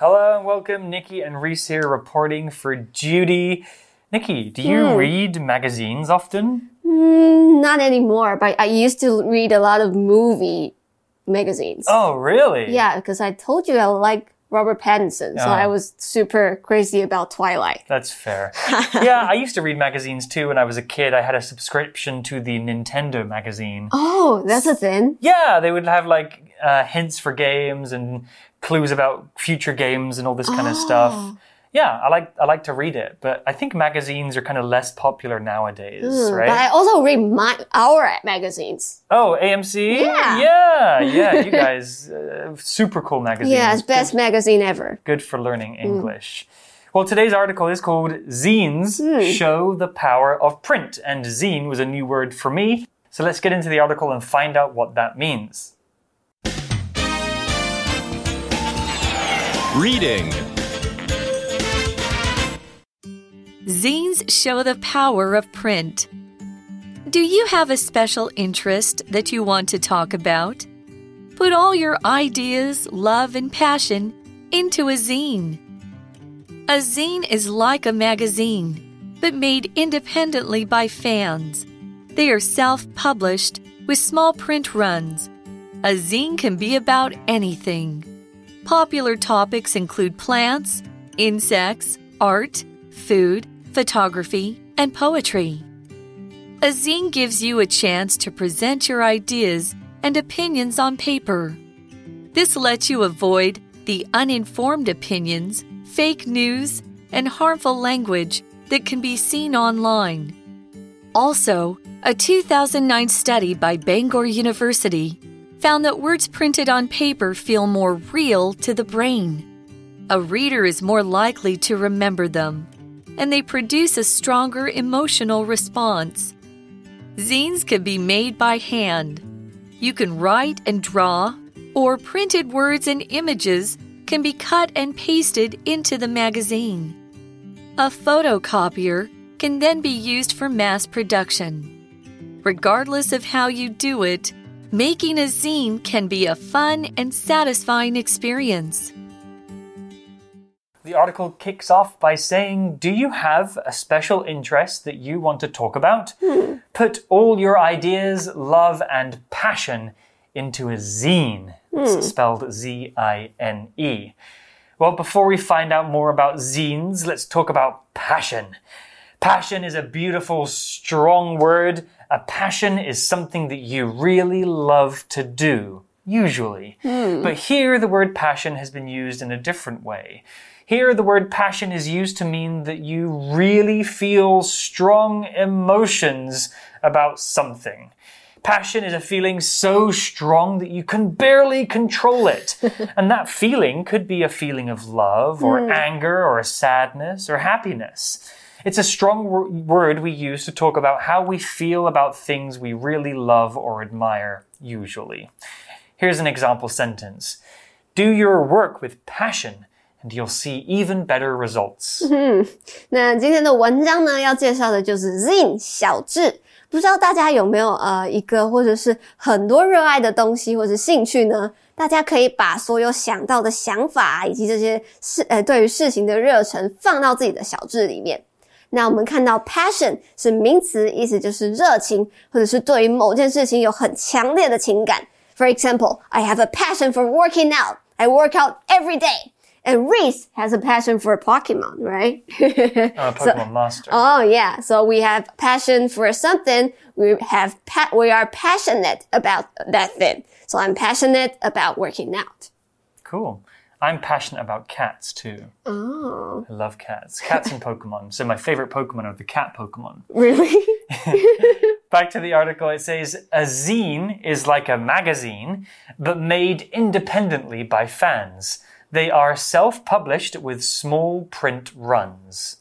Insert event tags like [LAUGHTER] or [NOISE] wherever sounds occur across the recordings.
Hello and welcome. Nikki and Reese here reporting for duty. Nikki, do you read magazines often? Mm, not anymore, but I used to read a lot of movie magazines. Oh, really? Yeah, because I told you I like Robert Pattinson, so Oh. I was super crazy about Twilight. That's fair. [LAUGHS] yeah, I used to read magazines too when I was a kid. I had a subscription to the Nintendo magazine. Oh, that's a thing. Yeah, they would have like uh, hints for games and clues about future games and all this kind of stuff. Yeah, I like I like to read it, but I think magazines are kind of less popular nowadays, Mm, right? But I also read my our magazines. Oh, AMC? Yeah. Yeah, [LAUGHS] yeah, you guys, uh, super cool magazines. Yeah, it's best magazine ever. Good for learning English. Well, today's article is called Zines Show the Power of Print, and zine was a new word for me. So let's get into the article and find out what that means. Reading. Zines show the power of print. Do you have a special interest that you want to talk about? Put all your ideas, love, and passion into a zine. A zine is like a magazine, but made independently by fans. They are self published with small print runs. A zine can be about anything. Popular topics include plants, insects, art, food, photography, and poetry. A zine gives you a chance to present your ideas and opinions on paper. This lets you avoid the uninformed opinions, fake news, and harmful language that can be seen online. Also, a 2009 study by Bangor University found that words printed on paper feel more real to the brain. A reader is more likely to remember them, and they produce a stronger emotional response. Zines can be made by hand. You can write and draw, or printed words and images can be cut and pasted into the magazine. A photocopier can then be used for mass production. Regardless of how you do it, making a zine can be a fun and satisfying experience. The article kicks off by saying, Do you have a special interest that you want to talk about? Hmm. Put all your ideas, love, and passion into a zine. It's hmm. spelled Z I N E. Well, before we find out more about zines, let's talk about passion. Passion is a beautiful, strong word. A passion is something that you really love to do, usually. Hmm. But here, the word passion has been used in a different way. Here, the word passion is used to mean that you really feel strong emotions about something. Passion is a feeling so strong that you can barely control it. [LAUGHS] and that feeling could be a feeling of love, or hmm. anger, or sadness, or happiness. It's a strong wor- word we use to talk about how we feel about things we really love or admire, usually. Here's an example sentence Do your work with passion, and you'll see even better results. 那今天的文章呢，要介绍的就是 zine 小志。不知道大家有没有呃一个或者是很多热爱的东西或者兴趣呢？大家可以把所有想到的想法以及这些事呃对于事情的热忱放到自己的小志里面。那我们看到 passion 是名词，意思就是热情，或者是对于某件事情有很强烈的情感。For example, I have a passion for working out. I work out every day. And Reese has a passion for Pokemon, right? [LAUGHS] Uh, a Pokemon master. Oh yeah, so we have passion for something. We have pa- we are passionate about that thing. So I'm passionate about working out. Cool. I'm passionate about cats too. Oh, I love cats. Cats and Pokemon. So my favorite Pokemon are the cat Pokemon. really? [LAUGHS] [LAUGHS] Back to the article, it says a zine is like a magazine, but made independently by fans. They are self published with small print runs.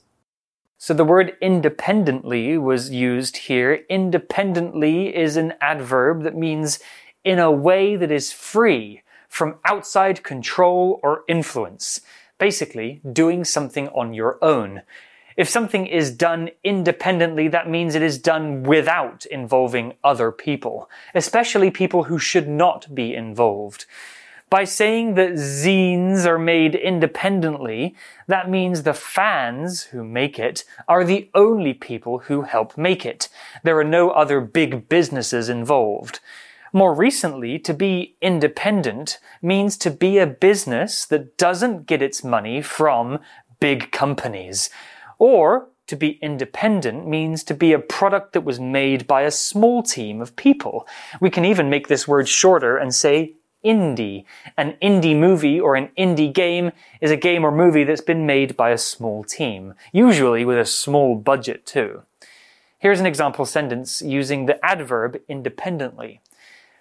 So the word independently was used here. Independently is an adverb that means in a way that is free from outside control or influence. Basically, doing something on your own. If something is done independently, that means it is done without involving other people, especially people who should not be involved. By saying that zines are made independently, that means the fans who make it are the only people who help make it. There are no other big businesses involved. More recently, to be independent means to be a business that doesn't get its money from big companies. Or to be independent means to be a product that was made by a small team of people. We can even make this word shorter and say indie. An indie movie or an indie game is a game or movie that's been made by a small team, usually with a small budget too. Here's an example sentence using the adverb independently.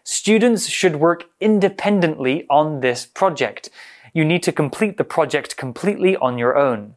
Students should work independently on this project. You need to complete the project completely on your own.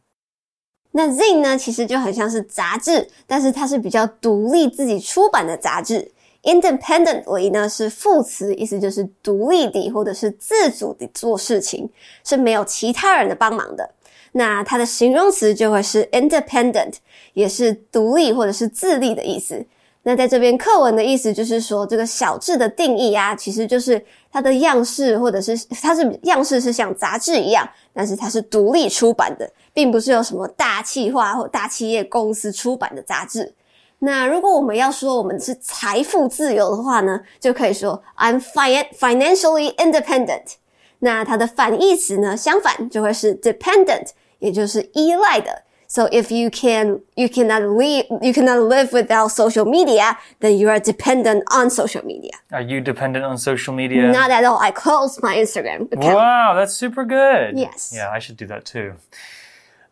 那 zine 呢，其实就很像是杂志，但是它是比较独立自己出版的杂志。 Independently 呢是副词，意思就是独立地或者是自主地做事情，是没有其他人的帮忙的。那它的形容词就会是 independent，也是独立或者是自立的意思。那在这边课文的意思就是说，这个小志的定义啊，其实就是它的样式或者是它是样式是像杂志一样，但是它是独立出版的，并不是有什么大企划或大企业公司出版的杂志。那如果我们要说我们是财富自由的话呢，就可以说 I'm financially independent。那它的反义词呢，相反就会是 dependent，也就是依赖的。So if you can you cannot live you cannot live without social media, then you are dependent on social media. Are you dependent on social media? Not at all. I closed my Instagram account. Wow, that's super good. Yes. Yeah, I should do that too.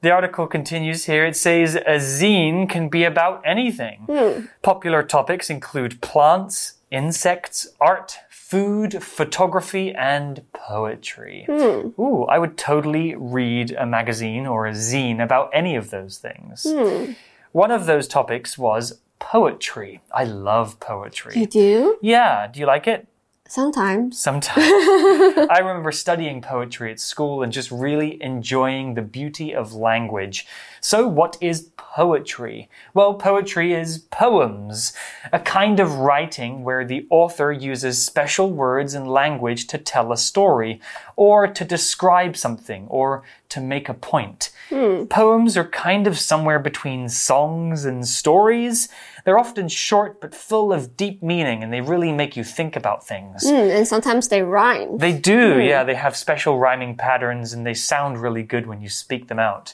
The article continues here. It says a zine can be about anything. Hmm. Popular topics include plants, insects, art, food, photography, and poetry. Hmm. Ooh, I would totally read a magazine or a zine about any of those things. Hmm. One of those topics was poetry. I love poetry. You do? Yeah, do you like it? Sometimes. Sometimes. [LAUGHS] I remember studying poetry at school and just really enjoying the beauty of language. So, what is poetry? Well, poetry is poems, a kind of writing where the author uses special words and language to tell a story, or to describe something, or to make a point. Poems are kind of somewhere between songs and stories. They're often short but full of deep meaning and they really make you think about things. Mm, and sometimes they rhyme. They do, yeah. They have special rhyming patterns and they sound really good when you speak them out.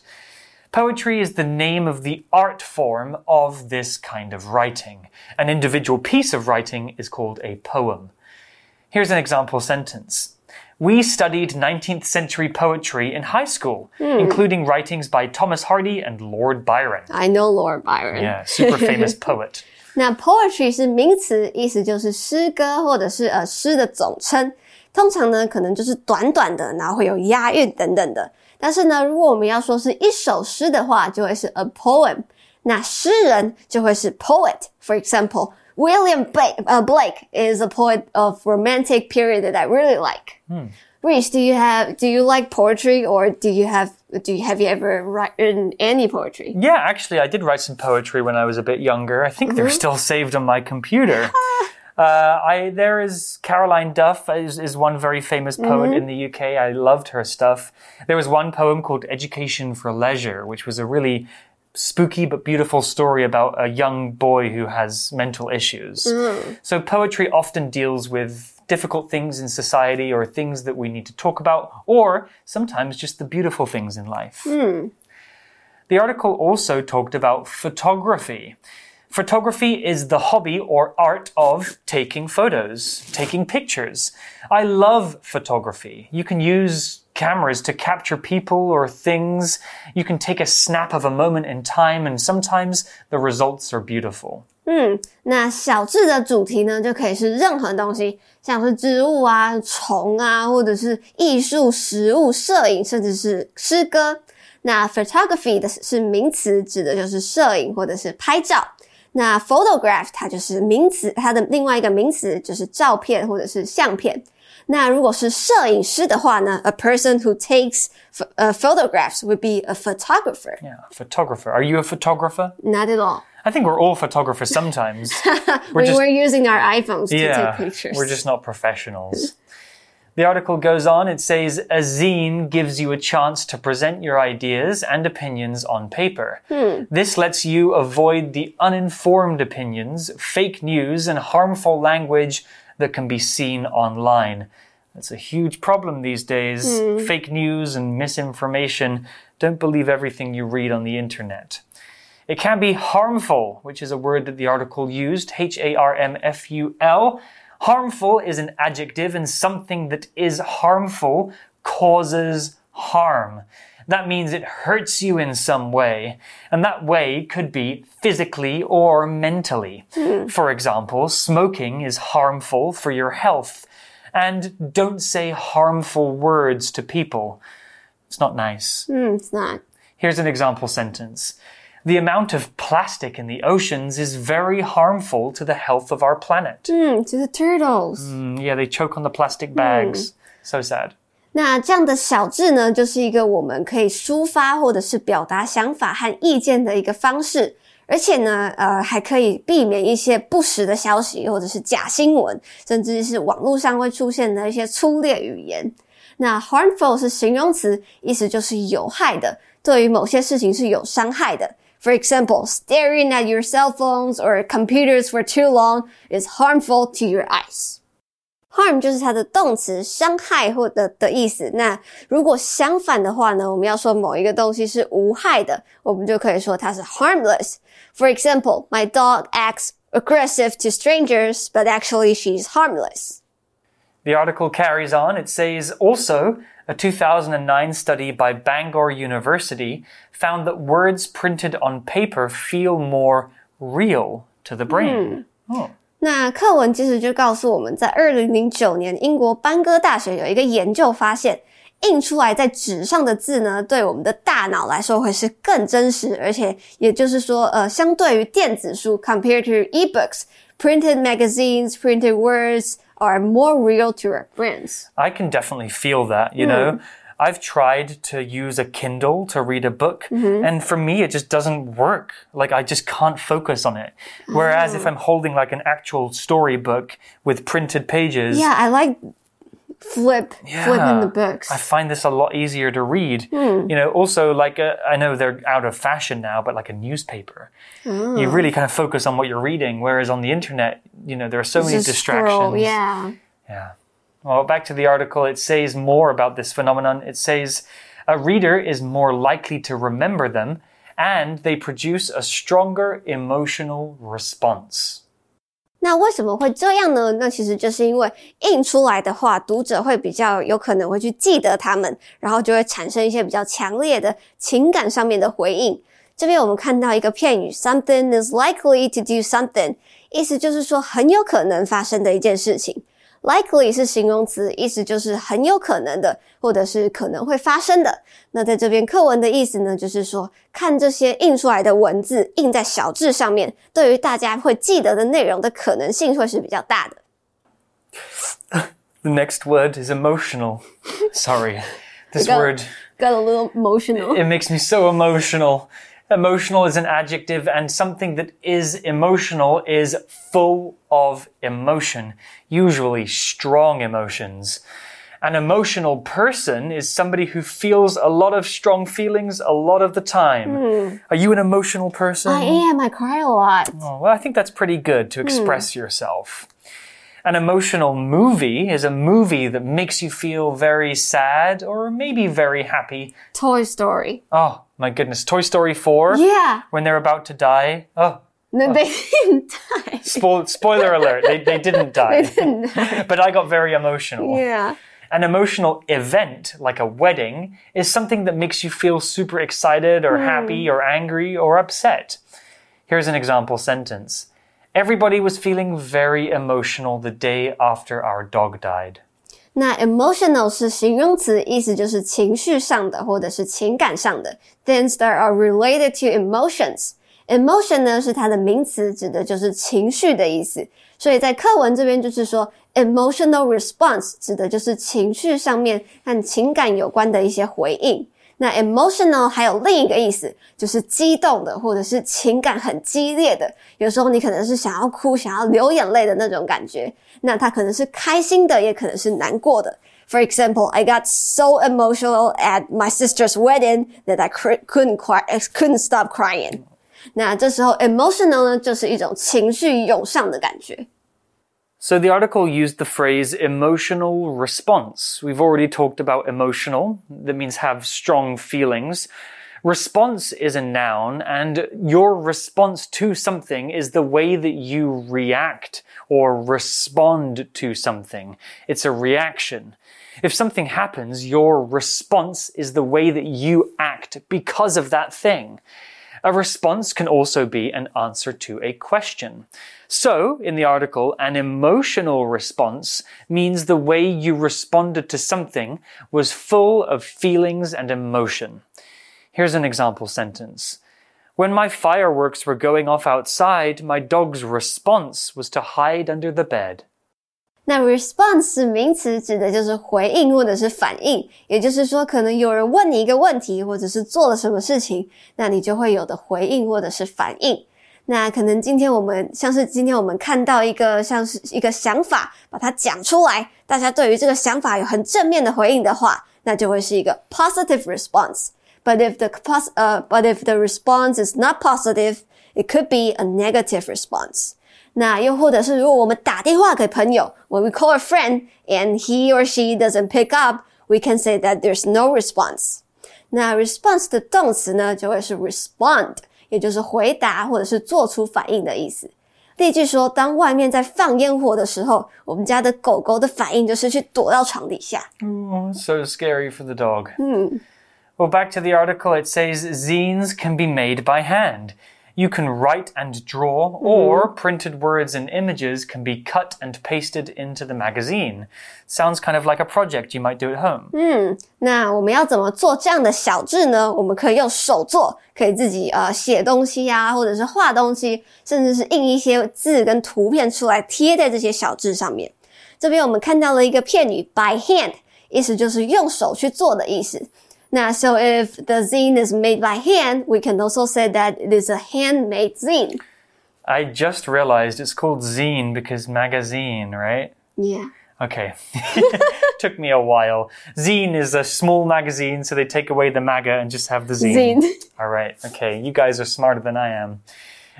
Poetry is the name of the art form of this kind of writing. An individual piece of writing is called a poem. Here's an example sentence. We studied 19th century poetry in high school, including writings by Thomas Hardy and Lord Byron. I know Lord Byron. Yeah, super famous poet. [LAUGHS] 那 poetry 是名词，意思就是诗歌或者是呃诗的总称。通常呢，可能就是短短的，然后会有押韵等等的。但是呢，如果我们要说是一首诗的话，就会是 a poem。那诗人就会是 poet。For example, William Blake, uh, Blake is a poet of romantic period that I really like. Rich, do you have do you like poetry or do you have do you have you ever written any poetry? Yeah, actually, I did write some poetry when I was a bit younger. I think they're still saved on my computer. [LAUGHS] Uh, I there is Carol Ann Duffy is, is one very famous poet in the UK. I loved her stuff. There was one poem called Education for Leisure, which was a really spooky but beautiful story about a young boy who has mental issues. Mm-hmm. So poetry often deals with difficult things in society or things that we need to talk about, or sometimes just the beautiful things in life. Hmm. The article also talked about photography. Photography is the hobby or art of taking photos, taking pictures. I love photography. You can use cameras to capture people or things. You can take a snap of a moment in time, and sometimes the results are beautiful. 那小智的主题呢，就可以是任何东西，像是植物啊、虫啊，或者是艺术、食物、摄影，甚至是诗歌。那 photography 的是名词，指的就是摄影或者是拍照。那 photograph 它就是名词，它的另外一个名词就是照片或者是相片。 那如果是摄影师的话呢，a person who takes uh, photographs would be a photographer. Yeah, photographer. Are you a photographer? Not at all. I think we're all photographers sometimes. [LAUGHS] we just- were using our iPhones to yeah, take pictures. we're just not professionals. The article goes on, it says, a zine gives you a chance to present your ideas and opinions on paper. This lets you avoid the uninformed opinions, fake news, and harmful language that can be seen online. That's a huge problem these days. Hmm. Fake news and misinformation. Don't believe everything you read on the internet. It can be harmful, which is a word that the article used, H A R M F U L. Harmful is an adjective, and something that is harmful causes harm. That means it hurts you in some way, and that way could be physically or mentally. For example, smoking is harmful for your health, and don't say harmful words to people. It's not nice. Hmm, it's not. Here's an example sentence. The amount of plastic in the oceans is very harmful to the health of our planet. Hmm, to the turtles. Mm, yeah, they choke on the plastic bags. So sad. 那这样的小智呢，就是一个我们可以抒发或者是表达想法和意见的一个方式，而且呢，呃，还可以避免一些不实的消息或者是假新闻，甚至是网络上会出现的一些粗劣语言。那 harmful 是形容词，意思就是有害的，对于某些事情是有伤害的。For example, staring at your cell phones or computers for too long is harmful to your eyes. harm 就是它的动词，伤害或者的意思。那如果相反的话呢，我们要说某一个东西是无害的，我们就可以说它是 harmless。For example, my dog acts aggressive to strangers, but actually she's harmless. The article carries on. It says also, a 2009 study by Bangor University found that words printed on paper feel more real to the brain. Oh. 那课文其实就告诉我们在二零零九年，英国班戈大学有一个研究发现，印出来在纸上的字呢，对我们的大脑来说会是更真实，而且也就是说，呃，相对于电子书 （compared to e-books），printed magazines, printed words are more real to our brains. I can definitely feel that, you know. I've tried to use a Kindle to read a book, and for me, it just doesn't work. Like, I just can't focus on it. Whereas if I'm holding like an actual storybook with printed pages, Yeah, I like flip flipping the books. I find this a lot easier to read. You know, also like uh, I know they're out of fashion now, but like a newspaper, you really kind of focus on what you're reading. Whereas on the internet, you know, there are so many distractions. scroll, yeah. Yeah. Well, back to the article, it says more about this phenomenon. It says a reader is more likely to remember them and they produce a stronger emotional response. 那为什么会这样呢？那其实就是因为印出来的话，读者会比较有可能会去记得它们，然后就会产生一些比较强烈的情感上面的回应。这边我们看到一个片语，something is likely to do something，意思就是说很有可能发生的一件事情。 Likely 是形容词，意思就是很有可能的，或者是可能会发生的。那在这边课文的意思呢，就是说看这些印出来的文字印在小字上面，对于大家会记得的内容的可能性会是比较大的。The next word is emotional. Sorry. This got- word Got a little emotional. It makes me so emotional. Emotional is an adjective, and something that is emotional is full of emotion, usually strong emotions. An emotional person is somebody who feels a lot of strong feelings a lot of the time. Hmm. Are you an emotional person? I am. I cry a lot. Oh, well, I think that's pretty good to hmm. express yourself. An emotional movie is a movie that makes you feel very sad or maybe very happy. Toy Story. Oh, my goodness. Toy Story 4, Yeah. when they're about to die. Oh, No, oh. they [LAUGHS] didn't die. spoil, spoiler alert. They, they didn't [LAUGHS] die. They didn't. [LAUGHS] but I got very emotional. Yeah. An emotional event, like a wedding, is something that makes you feel super excited or hmm. happy or angry or upset. Here's an example sentence Everybody was feeling very emotional the day after our dog died. 那 emotional 是形容词，意思就是情绪上的或者是情感上的。Things that are related to emotions。emotion 呢是它的名词，指的就是情绪的意思。所以在课文这边就是说，emotional response 指的就是情绪上面和情感有关的一些回应。那 emotional 还有另一个意思，就是激动的，或者是情感很激烈的。有时候你可能是想要哭、想要流眼泪的那种感觉。那它可能是开心的，也可能是难过的。For example, I got so emotional at my sister's wedding that I couldn't cry, couldn't stop crying. 那这时候 emotional 呢，就是一种情绪涌上的感觉。So the article used the phrase emotional response. We've already talked about emotional. That means have strong feelings. Response is a noun, and your response to something is the way that you react or respond to something. It's a reaction. If something happens, your response is the way that you act because of that thing. A response can also be an answer to a question. So, in the article, an emotional response means the way you responded to something was full of feelings and emotion. Here's an example sentence. When my fireworks were going off outside, my dog's response was to hide under the bed. 那 response 名词，指的就是回应或者是反应。也就是说，可能有人问你一个问题，或者是做了什么事情，那你就会有的回应或者是反应。那可能今天我们像是今天我们看到一个像是一个想法，把它讲出来，大家对于这个想法有很正面的回应的话，那就会是一个 positive response。But if the uh, but if the response is not positive, it could be a negative response. 那又或者是如果我们打电话给朋友，when we call a friend and he or she doesn't pick up, we can say that there's no response. 那 response 的动词呢，就会是 respond，也就是回答或者是做出反应的意思。例句说，当外面在放烟火的时候，我们家的狗狗的反应就是去躲到床底下。Oh, so scary for the dog. Hmm. Well, back to the article, it says zines can be made by hand. You can write and draw, mm-hmm. or printed words and images can be cut and pasted into the magazine. Sounds kind of like a project you might do at home. 嗯，那我们要怎么做这样的小字呢？我们可以用手做，可以自己呃写东西呀、啊，或者是画东西，甚至是印一些字跟图片出来贴在这些小字上面。这边我们看到了一个片语 by hand，意思就是用手去做的意思。 Now, so if the zine is made by hand, we can also say that it is a handmade zine. I just realized it's called zine because magazine, right? Yeah. Okay. [LAUGHS] Took me a while. Zine is a small magazine, so they take away the maga and just have the zine. Zine. [LAUGHS] All right. Okay. You guys are smarter than I am.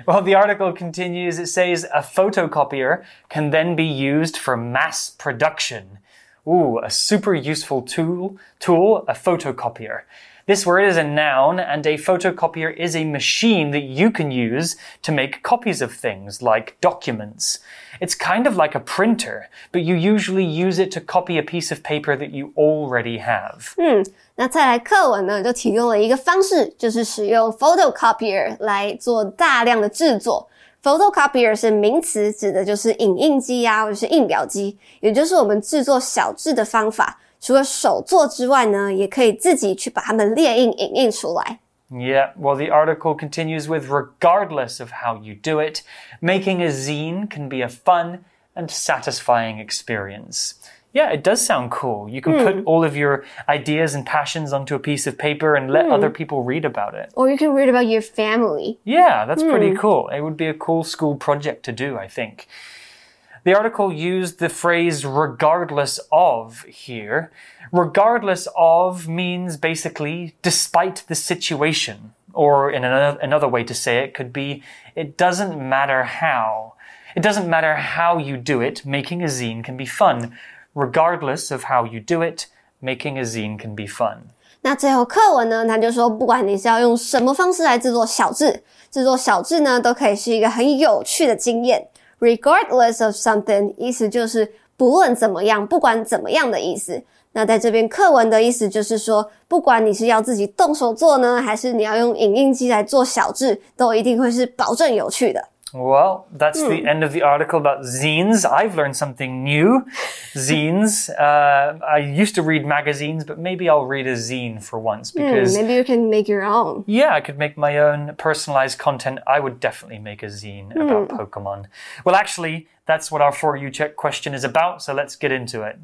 Well, the article continues. It says a photocopier can then be used for mass production. Ooh, a super useful tool, tool, a photocopier. This word is a noun, and a photocopier is a machine that you can use to make copies of things, like documents. It's kind of like a printer, but you usually use it to copy a piece of paper that you already have. 嗯，那再来课文呢，就提供了一个方式，就是使用 photocopier 来做大量的制作。 Photocopier 是名词，指的就是影印机啊，或者是印表机，也就是我们制作小字的方法。除了手做之外呢，也可以自己去把它们列印、影印出来。Yeah, well, the article continues with regardless of how you do it, making a zine can be a fun and satisfying experience. Yeah, it does sound cool. You can mm. put hmm. all of your ideas and passions onto a piece of paper and let mm. other people read about it. Or you can read about your family. Yeah, that's mm. pretty hmm. cool. It would be a cool school project to do, I think. The article used the phrase regardless of here. Regardless of means basically despite the situation. Or in another, another way to say it could be it doesn't matter how. It doesn't matter how you do it, making a zine can be fun regardless of how you do it, making a zine can be fun. 那最后课文呢，他就说，不管你是要用什么方式来制作小字，制作小字呢，都可以是一个很有趣的经验。Regardless of something，意思就是不论怎么样，不管怎么样的意思。那在这边课文的意思就是说，不管你是要自己动手做呢，还是你要用影印机来做小字，都一定会是保证有趣的。Well, that's the hmm. end of the article about zines. I've learned something new. [LAUGHS] Zines. Uh, I used to read magazines, but maybe I'll read a zine for once hmm, because maybe you can make your own. Yeah, I could make my own personalized content. I would definitely make a zine about hmm. Pokemon. Well, actually, that's what our for you check question is about. So let's get into it.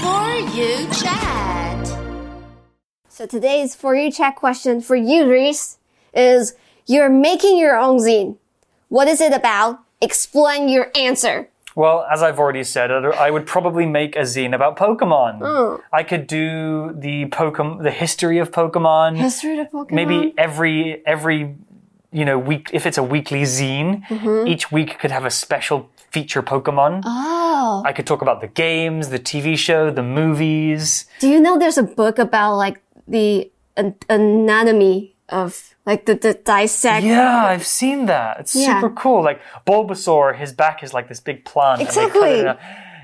For you check. So today's for you chat question for you, Reese, is you're making your own zine. What is it about? Explain your answer. Well, as I've already said, I would probably make a zine about Pokemon. Mm. I could do the Pokemon, the history of Pokemon. History of Pokemon. Maybe every every you know week if it's a weekly zine, Mm-hmm. each week could have a special feature Pokemon. Oh. I could talk about the games, the TV show, the movies. Do you know there's a book about like the an- anatomy of like the, the dissect? Yeah, I've seen that. It's Yeah. super cool. Like Bulbasaur, his back is like this big plant. and Exactly. Hmm.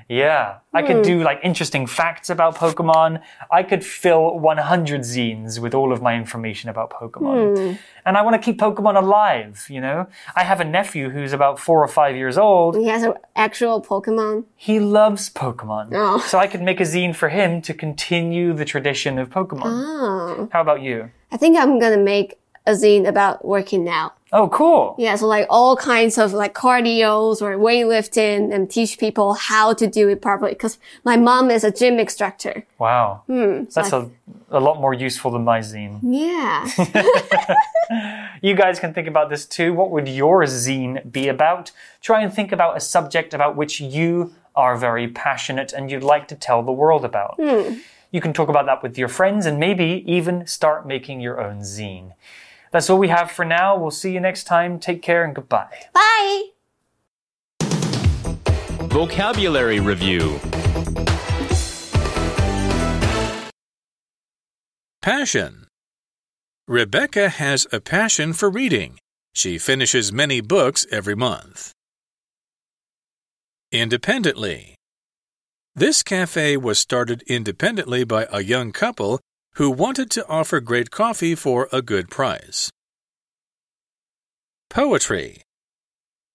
Yeah, I could do like interesting facts about Pokemon. I could fill 100 zines with all of my information about Pokemon. Hmm. And I want to keep Pokemon alive, you know? I have a nephew who's about four or five years old. He has an actual Pokemon. He loves Pokemon. Oh. So I could make a zine for him to continue the tradition of Pokemon. Oh. How about you? I think I'm gonna make a zine about working out. Oh, cool. Yeah, so like all kinds of like cardios or weightlifting and teach people how to do it properly. Cause my mom is a gym instructor. Wow. Hmm, That's a, a lot more useful than my zine. Yeah. [LAUGHS] [LAUGHS] You guys can think about this too. What would your zine be about? Try and think about a subject about which you are very passionate and you'd like to tell the world about. You can talk about that with your friends and maybe even start making your own zine. That's all we have for now. We'll see you next time. Take care and goodbye. Bye. Vocabulary Review Passion Rebecca has a passion for reading. She finishes many books every month. Independently This cafe was started independently by a young couple who wanted to offer great coffee for a good price. Poetry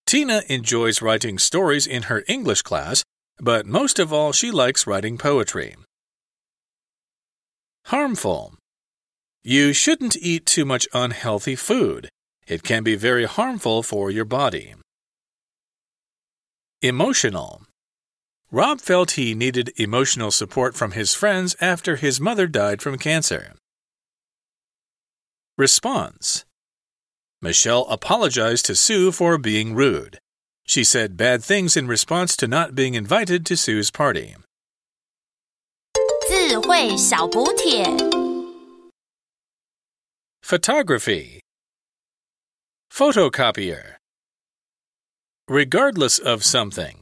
Tina enjoys writing stories in her English class, but most of all, she likes writing poetry. Harmful. You shouldn't eat too much unhealthy food. It can be very harmful for your body. Emotional. Rob felt he needed emotional support from his friends after his mother died from cancer. Response. Michelle apologized to Sue for being rude. She said bad things in response to not being invited to Sue's party. 智慧小补帖。 Photography Photocopier Regardless of something.